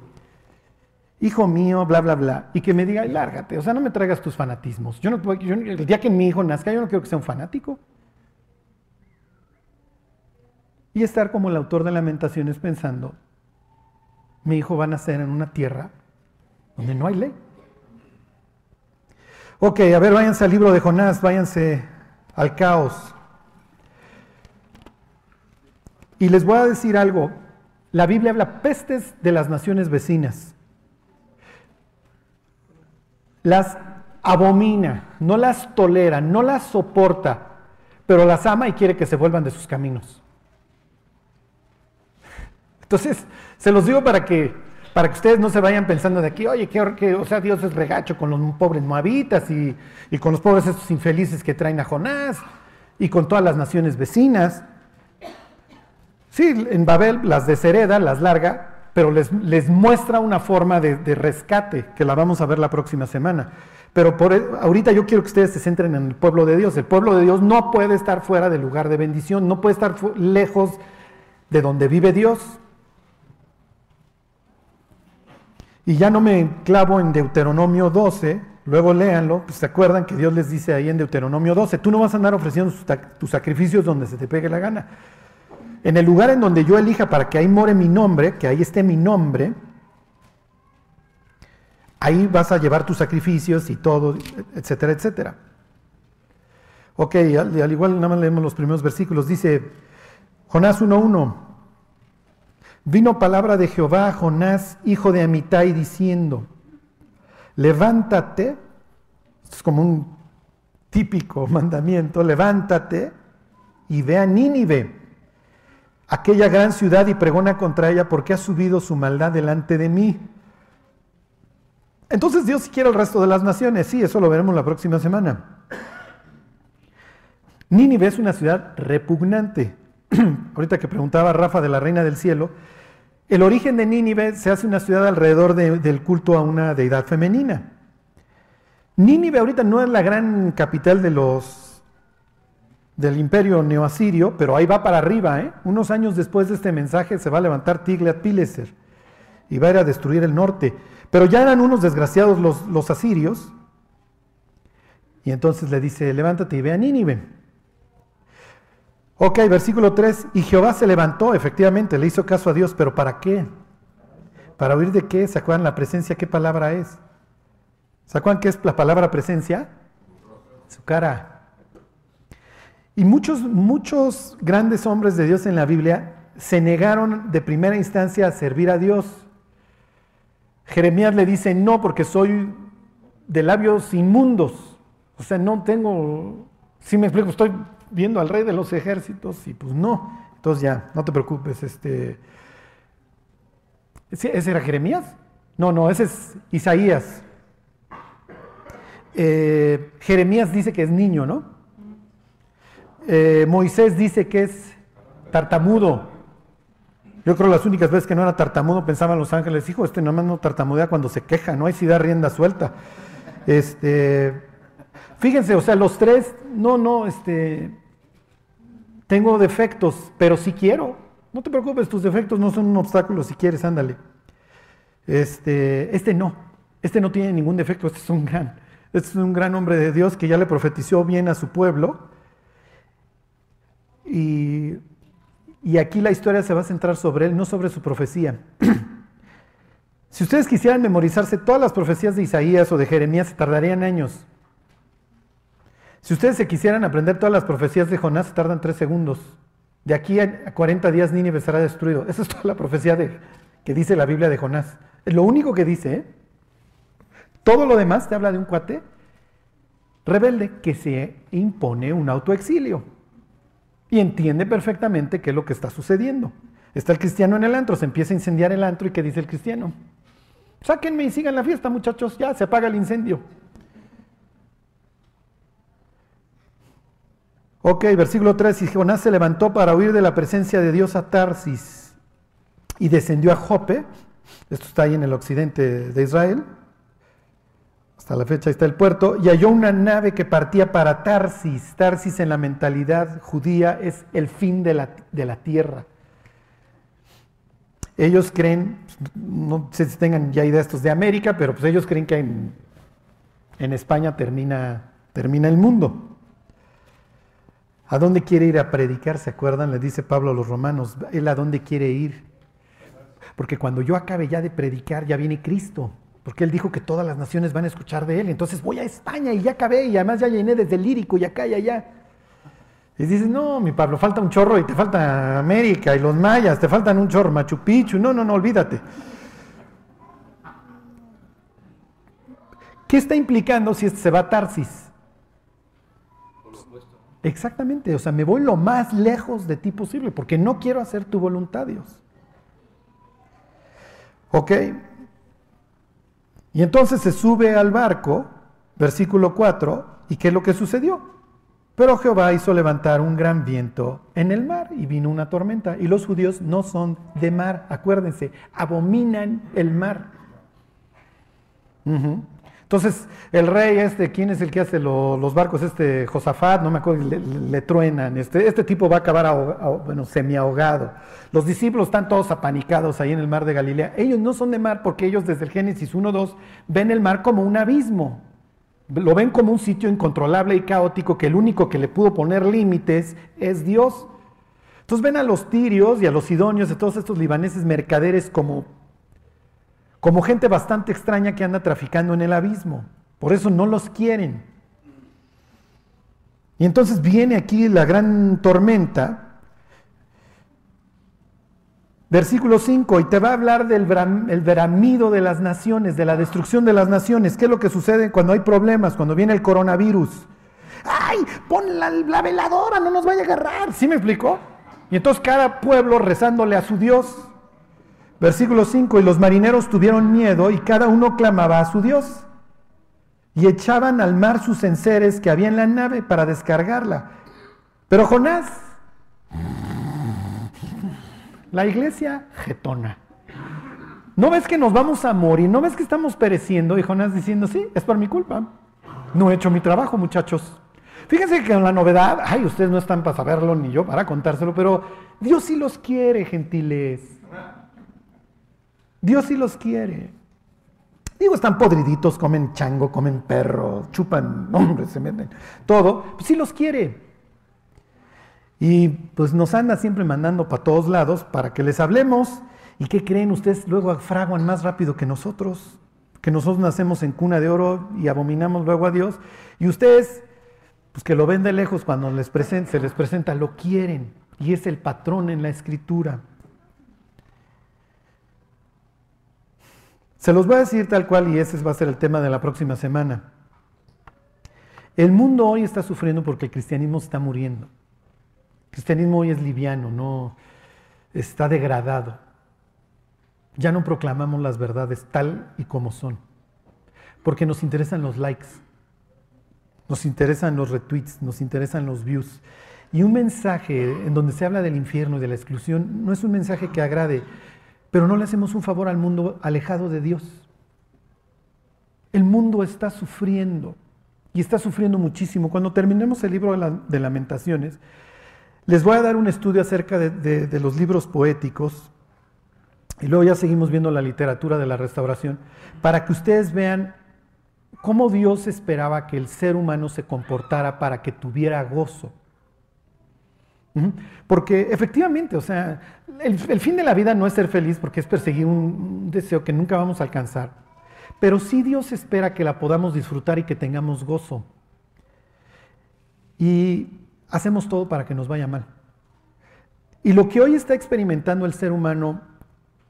A: hijo mío, bla, bla, bla, y que me diga, lárgate, o sea, no me traigas tus fanatismos. Yo no, el día que mi hijo nazca, yo no quiero que sea un fanático. Y estar como el autor de Lamentaciones pensando, mi hijo va a nacer en una tierra donde no hay ley. Ok, a ver, váyanse al libro de Jonás, váyanse al caos. Y les voy a decir algo, la Biblia habla pestes de las naciones vecinas las abomina, no las tolera, no las soporta, pero las ama y quiere que se vuelvan de sus caminos. Entonces, se los digo para que, para que ustedes no se vayan pensando de aquí, oye, que, o sea, Dios es regacho con los pobres moabitas y, y con los pobres estos infelices que traen a Jonás y con todas las naciones vecinas. Sí, en Babel las deshereda, las larga, pero les, les muestra una forma de, rescate que la vamos a ver la próxima semana. Pero por, e, ahorita yo quiero que ustedes se centren en el pueblo de Dios. El pueblo de Dios no puede estar fuera del lugar de bendición, no puede estar lejos de donde vive Dios. Y ya no me clavo en Deuteronomio 12, luego léanlo, pues se acuerdan que Dios les dice ahí en Deuteronomio 12, tú no vas a andar ofreciendo tus sacrificios donde se te pegue la gana. En el lugar en donde yo elija para que ahí more mi nombre, que ahí esté mi nombre, ahí vas a llevar tus sacrificios y todo, etcétera, etcétera. Ok, al, igual nada más leemos los primeros versículos. Dice Jonás 1.1. Vino palabra de Jehová a Jonás, hijo de Amitai, diciendo, levántate, es como un típico mandamiento, levántate y ve a Nínive aquella gran ciudad y pregona contra ella porque ha subido su maldad delante de mí. Entonces Dios quiere el resto de las naciones, sí, eso lo veremos la próxima semana. Nínive es una ciudad repugnante. Ahorita que preguntaba Rafa de la Reina del Cielo, el origen de Nínive se hace una ciudad alrededor del culto a una deidad femenina. Nínive ahorita no es la gran capital de los del imperio neoasirio, pero ahí va para arriba. ¿eh? Unos años después de este mensaje se va a levantar Tiglat-Pileser y va a ir a destruir el norte. Pero ya eran unos desgraciados los, los asirios. Y entonces le dice, levántate y ve a Nínive. Ok, versículo 3. Y Jehová se levantó, efectivamente, le hizo caso a Dios, pero ¿para qué? ¿Para oír de qué? ¿Se la presencia? ¿Qué palabra es? ¿Se qué es la palabra presencia? Su cara. Y muchos, muchos grandes hombres de Dios en la Biblia se negaron de primera instancia a servir a Dios. Jeremías le dice, no, porque soy de labios inmundos. O sea, no tengo, si me explico, estoy viendo al rey de los ejércitos y pues no. Entonces ya, no te preocupes. Este, ¿Ese era Jeremías? No, no, ese es Isaías. Eh, Jeremías dice que es niño, ¿no? Eh, Moisés dice que es tartamudo. Yo creo las únicas veces que no era tartamudo pensaban los ángeles, hijo, este nomás no tartamudea cuando se queja, no hay si da rienda suelta. Este, fíjense, o sea, los tres, no, no, este, tengo defectos, pero si quiero. No te preocupes, tus defectos no son un obstáculo si quieres, ándale. Este, este no, este no tiene ningún defecto, este es un gran, este es un gran hombre de Dios que ya le profetizó bien a su pueblo. Y, y aquí la historia se va a centrar sobre él, no sobre su profecía. si ustedes quisieran memorizarse todas las profecías de Isaías o de Jeremías, se tardarían años. Si ustedes se quisieran aprender todas las profecías de Jonás, tardan tres segundos. De aquí a 40 días Nínive será destruido. Esa es toda la profecía de, que dice la Biblia de Jonás. Es lo único que dice. ¿eh? Todo lo demás te habla de un cuate rebelde que se impone un autoexilio y entiende perfectamente qué es lo que está sucediendo. Está el cristiano en el antro, se empieza a incendiar el antro y ¿qué dice el cristiano? Sáquenme y sigan la fiesta, muchachos, ya se apaga el incendio. Ok, versículo 3, y Jonás se levantó para huir de la presencia de Dios a Tarsis y descendió a Jope, esto está ahí en el occidente de Israel, hasta la fecha está el puerto, y halló una nave que partía para Tarsis. Tarsis en la mentalidad judía es el fin de la, de la tierra. Ellos creen, no sé si tengan ya idea estos de América, pero pues ellos creen que en, en España termina, termina el mundo. ¿A dónde quiere ir a predicar? ¿Se acuerdan? Le dice Pablo a los romanos, ¿él a dónde quiere ir? Porque cuando yo acabe ya de predicar, ya viene Cristo. Porque él dijo que todas las naciones van a escuchar de él. Entonces voy a España y ya acabé y además ya llené desde el lírico y acá y allá. Y dices, no, mi Pablo, falta un chorro y te falta América y los mayas, te faltan un chorro, Machu Picchu. No, no, no, olvídate. ¿Qué está implicando si este se va a Tarsis? Exactamente, o sea, me voy lo más lejos de ti posible porque no quiero hacer tu voluntad, Dios. ¿Ok? Y entonces se sube al barco, versículo 4, ¿y qué es lo que sucedió? Pero Jehová hizo levantar un gran viento en el mar y vino una tormenta. Y los judíos no son de mar, acuérdense, abominan el mar. Entonces, el rey este, ¿quién es el que hace los barcos? Este Josafat, no me acuerdo, le, truenan. Este, este, tipo va a acabar bueno, semi ahogado. Los discípulos están todos apanicados ahí en el mar de Galilea. Ellos no son de mar porque ellos desde el Génesis 1-2 ven el mar como un abismo. Lo ven como un sitio incontrolable y caótico que el único que le pudo poner límites es Dios. Entonces ven a los tirios y a los sidonios, de todos estos libaneses mercaderes como como gente bastante extraña que anda traficando en el abismo. Por eso no los quieren. Y entonces viene aquí la gran tormenta. Versículo 5, y te va a hablar del el veramido de las naciones, de la destrucción de las naciones. ¿Qué es lo que sucede cuando hay problemas, cuando viene el coronavirus? ¡Ay! Pon la, la veladora, no nos vaya a agarrar. ¿Sí me explicó? Y entonces cada pueblo rezándole a su Dios. Versículo 5, y los marineros tuvieron miedo y cada uno clamaba a su Dios. Y echaban al mar sus enseres que había en la nave para descargarla. Pero Jonás, la iglesia getona. ¿No ves que nos vamos a morir? ¿No ves que estamos pereciendo? Y Jonás diciendo, sí, es por mi culpa. No he hecho mi trabajo, muchachos. Fíjense que en la novedad, ay, ustedes no están para saberlo ni yo para contárselo, pero Dios sí los quiere, gentiles. Dios sí los quiere. Digo, están podriditos, comen chango, comen perro, chupan, hombre, se meten, todo. Pues sí los quiere. Y pues nos anda siempre mandando para todos lados para que les hablemos. ¿Y qué creen ustedes? Luego fraguan más rápido que nosotros, que nosotros nacemos en cuna de oro y abominamos luego a Dios. Y ustedes, pues que lo ven de lejos cuando les se les presenta, lo quieren. Y es el patrón en la escritura. Se los voy a decir tal cual y ese va a ser el tema de la próxima semana. El mundo hoy está sufriendo porque el cristianismo está muriendo. cristianismo hoy es liviano, no está degradado. Ya no proclamamos las verdades tal y como son, porque nos interesan los likes, nos interesan los retweets, nos interesan los views. Y un mensaje en donde se habla del infierno y de la exclusión no es un mensaje que agrade, pero no le hacemos un favor al mundo alejado de Dios. El mundo está sufriendo y está sufriendo muchísimo. Cuando terminemos el libro de, lamentaciones, les voy a dar un estudio acerca de, los libros poéticos y luego ya seguimos viendo la literatura de la restauración para que ustedes vean cómo Dios esperaba que el ser humano se comportara para que tuviera gozo. Porque efectivamente, o sea, el, fin de la vida no es ser feliz porque es perseguir un deseo que nunca vamos a alcanzar. Pero sí Dios espera que la podamos disfrutar y que tengamos gozo. Y hacemos todo para que nos vaya mal. Y lo que hoy está experimentando el ser humano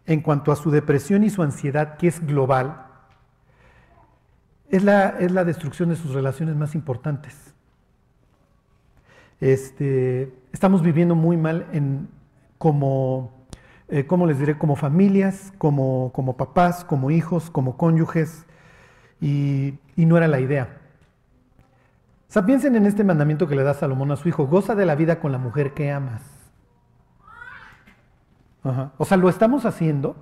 A: en cuanto a su depresión y su ansiedad, que es global, es la, es la destrucción de sus relaciones más importantes. Este, estamos viviendo muy mal en, como, eh, les diré? Como familias, como, como papás, como hijos, como cónyuges, y, y no era la idea. O sea, piensen en este mandamiento que le da Salomón a su hijo, goza de la vida con la mujer que amas. O sea, ¿lo estamos haciendo?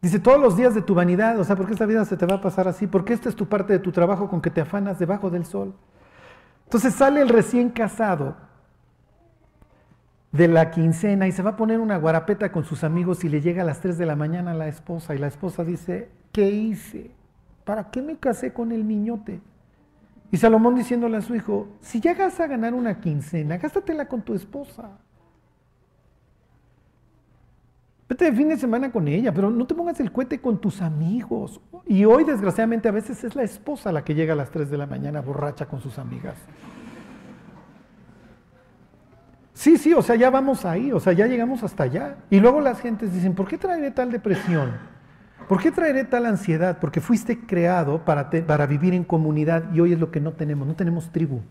A: Dice, todos los días de tu vanidad, o sea, ¿por qué esta vida se te va a pasar así? Porque esta es tu parte de tu trabajo con que te afanas debajo del sol. Entonces sale el recién casado de la quincena y se va a poner una guarapeta con sus amigos y le llega a las 3 de la mañana a la esposa y la esposa dice, ¿qué hice? ¿para qué me casé con el niñote? Y Salomón diciéndole a su hijo, si llegas a ganar una quincena, gástatela con tu esposa. Vete de fin de semana con ella, pero no te pongas el cohete con tus amigos. Y hoy, desgraciadamente, a veces es la esposa la que llega a las 3 de la mañana borracha con sus amigas. Sí, sí, o sea, ya vamos ahí, o sea, ya llegamos hasta allá. Y luego las gentes dicen, ¿por qué trae tal depresión? ¿Por qué traeré tal ansiedad? Porque fuiste creado para, para vivir en comunidad y hoy es lo que no tenemos, no tenemos tribu.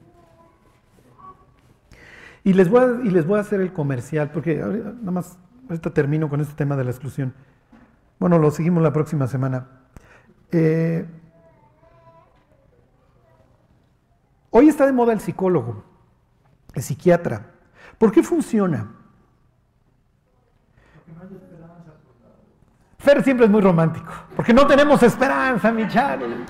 A: Y les voy a, y les voy a hacer el comercial, porque nada más, ahorita termino con este tema de la exclusión. Bueno, lo seguimos la próxima semana. Eh, hoy está de moda el psicólogo, el psiquiatra. ¿Por qué funciona? Fer siempre es muy romántico, porque no tenemos esperanza, mi Charlie.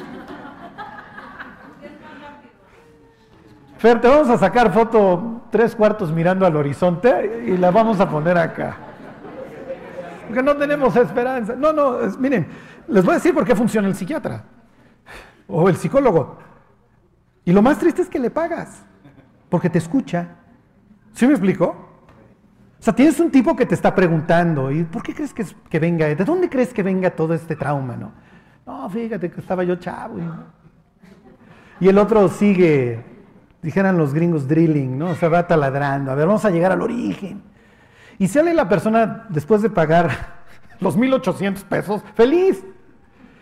A: Fer, te vamos a sacar foto tres cuartos mirando al horizonte y la vamos a poner acá. Porque no tenemos esperanza. No, no, miren, les voy a decir por qué funciona el psiquiatra o el psicólogo. Y lo más triste es que le pagas, porque te escucha. ¿Sí me explico? O sea, tienes un tipo que te está preguntando, ¿y por qué crees que, venga? ¿De dónde crees que venga todo este trauma? No, no fíjate que estaba yo chavo. Y, el otro sigue, dijeran los gringos, drilling, ¿no? O sea, va taladrando. A ver, vamos a llegar al origen. Y sale la persona, después de pagar los 1.800 pesos, feliz.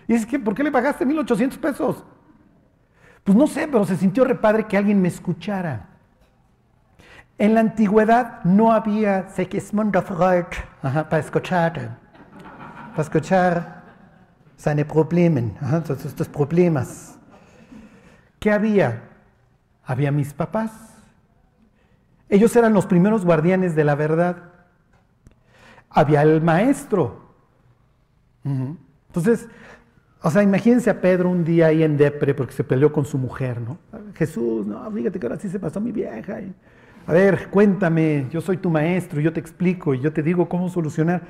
A: Y es que, ¿por qué le pagaste 1.800 pesos? Pues no sé, pero se sintió repadre que alguien me escuchara. En la antigüedad no había Segismundo Freud para escuchar, para escuchar seine Probleme, estos problemas. ¿Qué había? Había mis papás. Ellos eran los primeros guardianes de la verdad. Había el maestro. Entonces, o sea, imagínense a Pedro un día ahí en Depre porque se peleó con su mujer, ¿no? Jesús, no, fíjate que ahora sí se pasó mi vieja a ver, cuéntame, yo soy tu maestro, yo te explico y yo te digo cómo solucionar.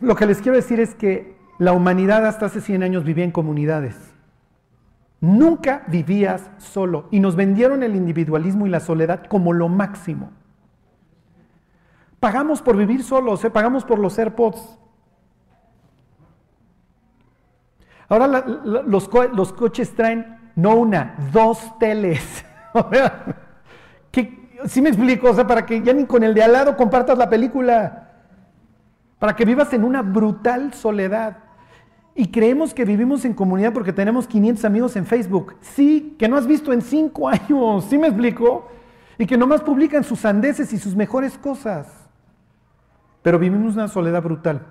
A: Lo que les quiero decir es que la humanidad hasta hace 100 años vivía en comunidades. Nunca vivías solo y nos vendieron el individualismo y la soledad como lo máximo. Pagamos por vivir solos, ¿eh? pagamos por los AirPods. Ahora los, los coches traen no una, dos teles. ¿Qué, sí me explico, o sea, para que ya ni con el de al lado compartas la película, para que vivas en una brutal soledad. y creemos que vivimos en comunidad porque tenemos 500 amigos en Facebook. Sí, que no has visto en 5 años, ¿sí me explico? Y que nomás publican sus andeses y sus mejores cosas. Pero vivimos una soledad brutal.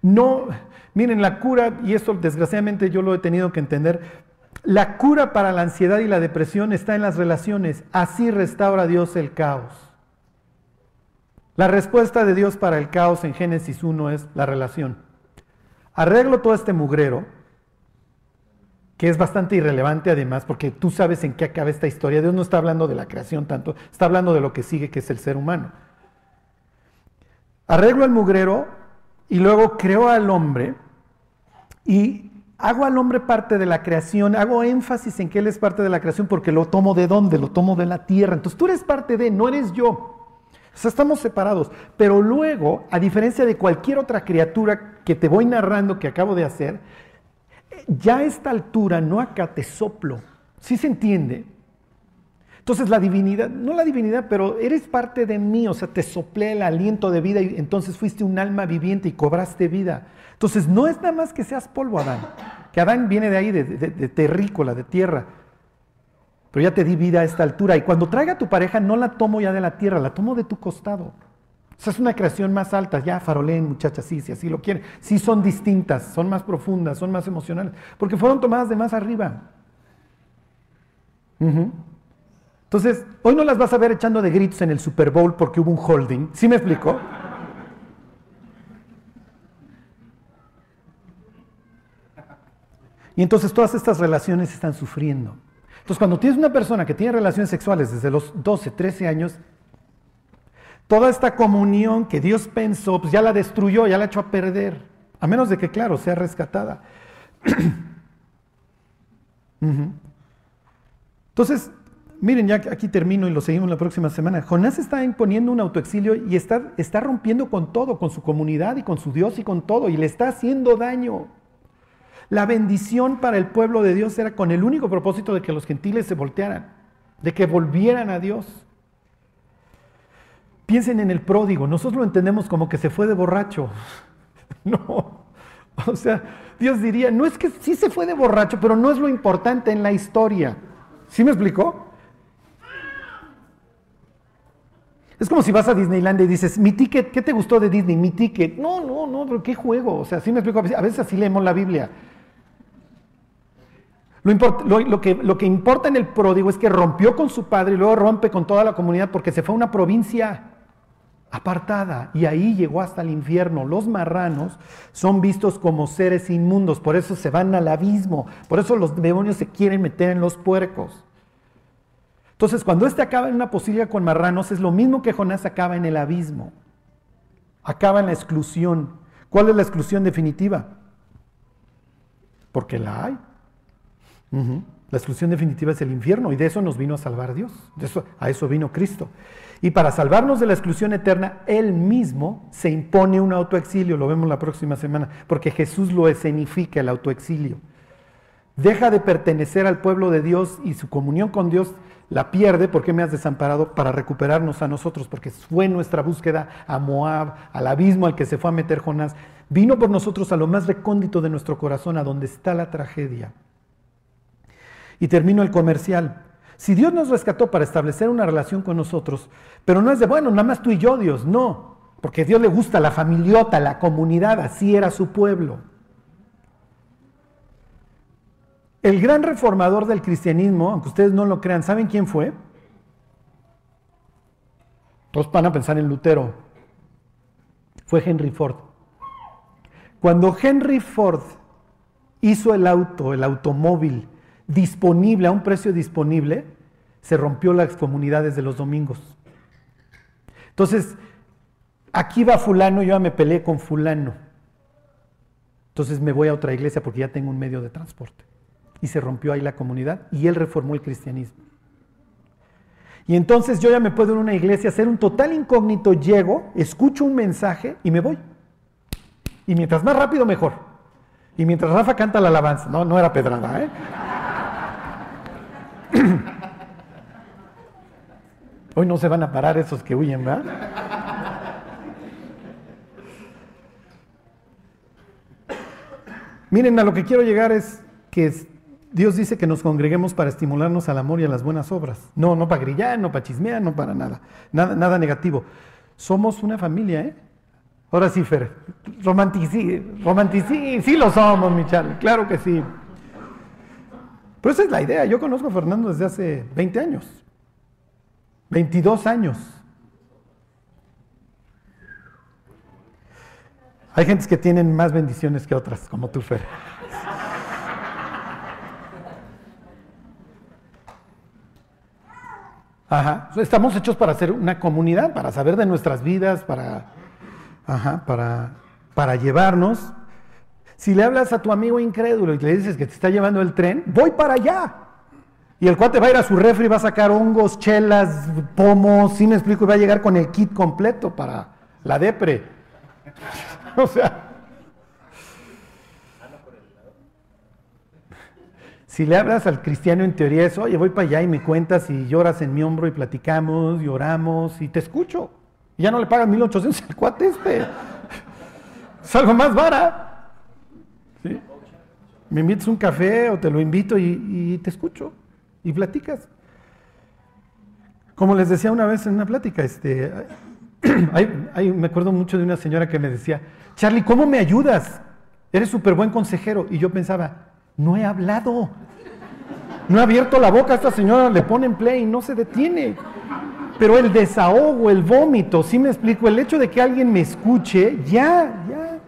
A: No, miren, la cura, y esto desgraciadamente yo lo he tenido que entender, la cura para la ansiedad y la depresión está en las relaciones. Así restaura Dios el caos. La respuesta de Dios para el caos en Génesis 1 es la relación arreglo todo este mugrero, que es bastante irrelevante además, porque tú sabes en qué acaba esta historia. Dios no está hablando de la creación tanto, está hablando de lo que sigue, que es el ser humano. Arreglo el mugrero y luego creo al hombre y hago al hombre parte de la creación, hago énfasis en que él es parte de la creación porque lo tomo de dónde, lo tomo de la tierra. Entonces tú eres parte de, no eres yo. O sea, estamos separados. Pero luego, a diferencia de cualquier otra criatura que te voy narrando que acabo de hacer, ya a esta altura no acá te soplo. ¿Sí se entiende? Entonces la divinidad, no la divinidad, pero eres parte de mí, o sea, te soplé el aliento de vida y entonces fuiste un alma viviente y cobraste vida. Entonces no es nada más que seas polvo, Adán, que Adán viene de ahí, de, de terrícola, de tierra, pero ya te di vida a esta altura. Y cuando traiga a tu pareja, no la tomo ya de la tierra, la tomo de tu costado. O sea, es una creación más alta. Ya faroleen, muchachas, sí, si así lo quieren. Sí son distintas, son más profundas, son más emocionales. Porque fueron tomadas de más arriba. Entonces, hoy no las vas a ver echando de gritos en el Super Bowl porque hubo un holding. ¿Sí me explico? Y entonces todas estas relaciones están sufriendo. Entonces, cuando tienes una persona que tiene relaciones sexuales desde los 12, 13 años, toda esta comunión que Dios pensó, pues ya la destruyó, ya la echó a perder. A menos de que, claro, sea rescatada. Entonces, miren, ya aquí termino y lo seguimos la próxima semana. Jonás está imponiendo un autoexilio y está, está rompiendo con todo, con su comunidad y con su Dios y con todo, y le está haciendo daño. La bendición para el pueblo de Dios era con el único propósito de que los gentiles se voltearan, de que volvieran a Dios. Piensen en el pródigo, nosotros lo entendemos como que se fue de borracho. No, o sea, Dios diría, no es que sí se fue de borracho, pero no es lo importante en la historia. ¿Sí me explicó? Es como si vas a Disneyland y dices, mi ticket, ¿qué te gustó de Disney? Mi ticket. No, no, no, pero qué juego. O sea, sí me explico. A veces así leemos la Biblia. Lo, que, lo que importa en el pródigo es que rompió con su padre y luego rompe con toda la comunidad porque se fue a una provincia apartada y ahí llegó hasta el infierno. Los marranos son vistos como seres inmundos, por eso se van al abismo, por eso los demonios se quieren meter en los puercos. Entonces, cuando este acaba en una posibilidad con marranos, es lo mismo que Jonás acaba en el abismo. Acaba en la exclusión. ¿Cuál es la exclusión definitiva? Porque la hay. La exclusión definitiva es el infierno y de eso nos vino a salvar Dios. A eso vino Cristo. Y para salvarnos de la exclusión eterna, Él mismo se impone un autoexilio, lo vemos la próxima semana, porque Jesús lo escenifica el autoexilio. Deja de pertenecer al pueblo de Dios y su comunión con Dios la pierde porque me has desamparado para recuperarnos a nosotros, porque fue nuestra búsqueda a Moab, al abismo al que se fue a meter Jonás. Vino por nosotros a lo más recóndito de nuestro corazón, a donde está la tragedia. Y termino el comercial. Si Dios nos rescató para establecer una relación con nosotros, pero no es de, bueno, nada más tú y yo, Dios, no, porque a Dios le gusta la familiota, la comunidad, así era su pueblo. El gran reformador del cristianismo, aunque ustedes no lo crean, ¿saben quién fue? Todos van a pensar en Lutero. Fue Henry Ford. Cuando Henry Ford hizo el auto, el automóvil, disponible, a un precio disponible, se rompió las comunidades de los domingos. Entonces, aquí va fulano, yo ya me peleé con fulano. Entonces me voy a otra iglesia porque ya tengo un medio de transporte. Y se rompió ahí la comunidad y él reformó el cristianismo. Y entonces yo ya me puedo en una iglesia hacer un total incógnito, llego, escucho un mensaje y me voy. Y mientras más rápido, mejor. Y mientras Rafa canta la alabanza, no, no era pedrada, ¿eh? Hoy no se van a parar esos que huyen, ¿verdad? Miren, a lo que quiero llegar es que Dios dice que nos congreguemos para estimularnos al amor y a las buenas obras. No, no para grillar, no para chismear, no para nada. Nada, negativo. Somos una familia, ¿eh? Ahora sí, Fer. Romanticí, romanticí, sí lo somos, Michal, claro que sí. Pero esa es la idea. Yo conozco a Fernando desde hace 20 años. 22 años. Hay gentes que tienen más bendiciones que otras, como tú, Fer. Ajá. Estamos hechos para ser una comunidad, para saber de nuestras vidas, para, ajá, para, para llevarnos. Si le hablas a tu amigo incrédulo y le dices que te está llevando el tren, voy para allá. Y el cuate va a ir a su refri, va a sacar hongos, chelas, pomos, si me explico, y va a llegar con el kit completo para la depre. o sea. Si le hablas al cristiano en teoría es, oye, voy para allá y me cuentas y lloras en mi hombro y platicamos y oramos y te escucho. Y ya no le pagan 1800 al cuate este. Es algo más vara. Me invitas un café o te lo invito y, te escucho y platicas. Como les decía una vez en una plática, este, me acuerdo mucho de una señora que me decía, Charlie, ¿cómo me ayudas? Eres súper buen consejero. Y yo pensaba, no he hablado. No ha abierto la boca esta señora, le pone en play y no se detiene. Pero el desahogo, el vómito, si me explico, el hecho de que alguien me escuche, ya, ya.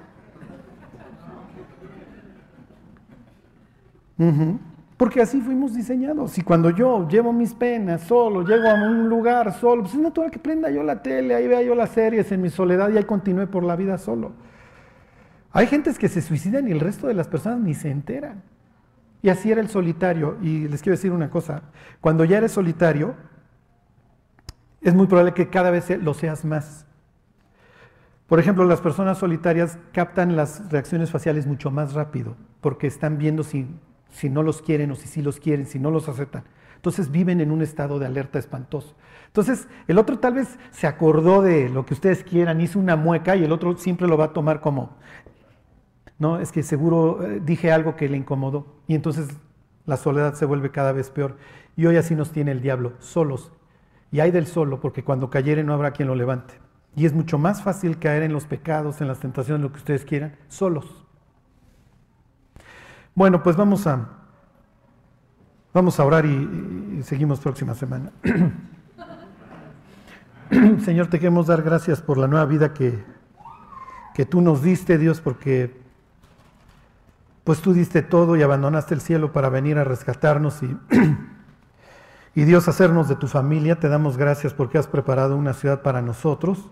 A: Porque así fuimos diseñados. Y cuando yo llevo mis penas solo, llego a un lugar solo, pues es natural que prenda yo la tele, ahí vea yo las series en mi soledad y ahí continúe por la vida solo. Hay gentes que se suicidan y el resto de las personas ni se enteran. Y así era el solitario. Y les quiero decir una cosa, cuando ya eres solitario, es muy probable que cada vez lo seas más. Por ejemplo, las personas solitarias captan las reacciones faciales mucho más rápido, porque están viendo si, si no los quieren o si sí los quieren, si no los aceptan. Entonces viven en un estado de alerta espantoso. Entonces, el otro tal vez se acordó de lo que ustedes quieran, hizo una mueca y el otro siempre lo va a tomar como, no, es que seguro eh, dije algo que le incomodó. Y entonces la soledad se vuelve cada vez peor. Y hoy así nos tiene el diablo, solos. Y hay del solo, porque cuando cayere no habrá quien lo levante. Y es mucho más fácil caer en los pecados, en las tentaciones, lo que ustedes quieran, solos. Bueno, pues vamos a, vamos a orar y, y seguimos próxima semana. Señor, te queremos dar gracias por la nueva vida que, que tú nos diste, Dios, porque pues tú diste todo y abandonaste el cielo para venir a rescatarnos y, y Dios hacernos de tu familia. Te damos gracias porque has preparado una ciudad para nosotros.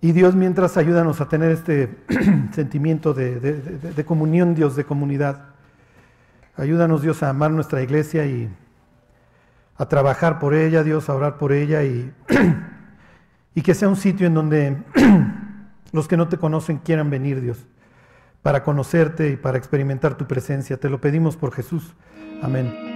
A: Y Dios, mientras ayúdanos a tener este sentimiento de, de, comunión, Dios, de comunidad. Ayúdanos, Dios, a amar nuestra iglesia y a trabajar por ella, Dios, a orar por ella y, y que sea un sitio en donde los que no te conocen quieran venir, Dios para conocerte y para experimentar tu presencia. Te lo pedimos por Jesús. Amén.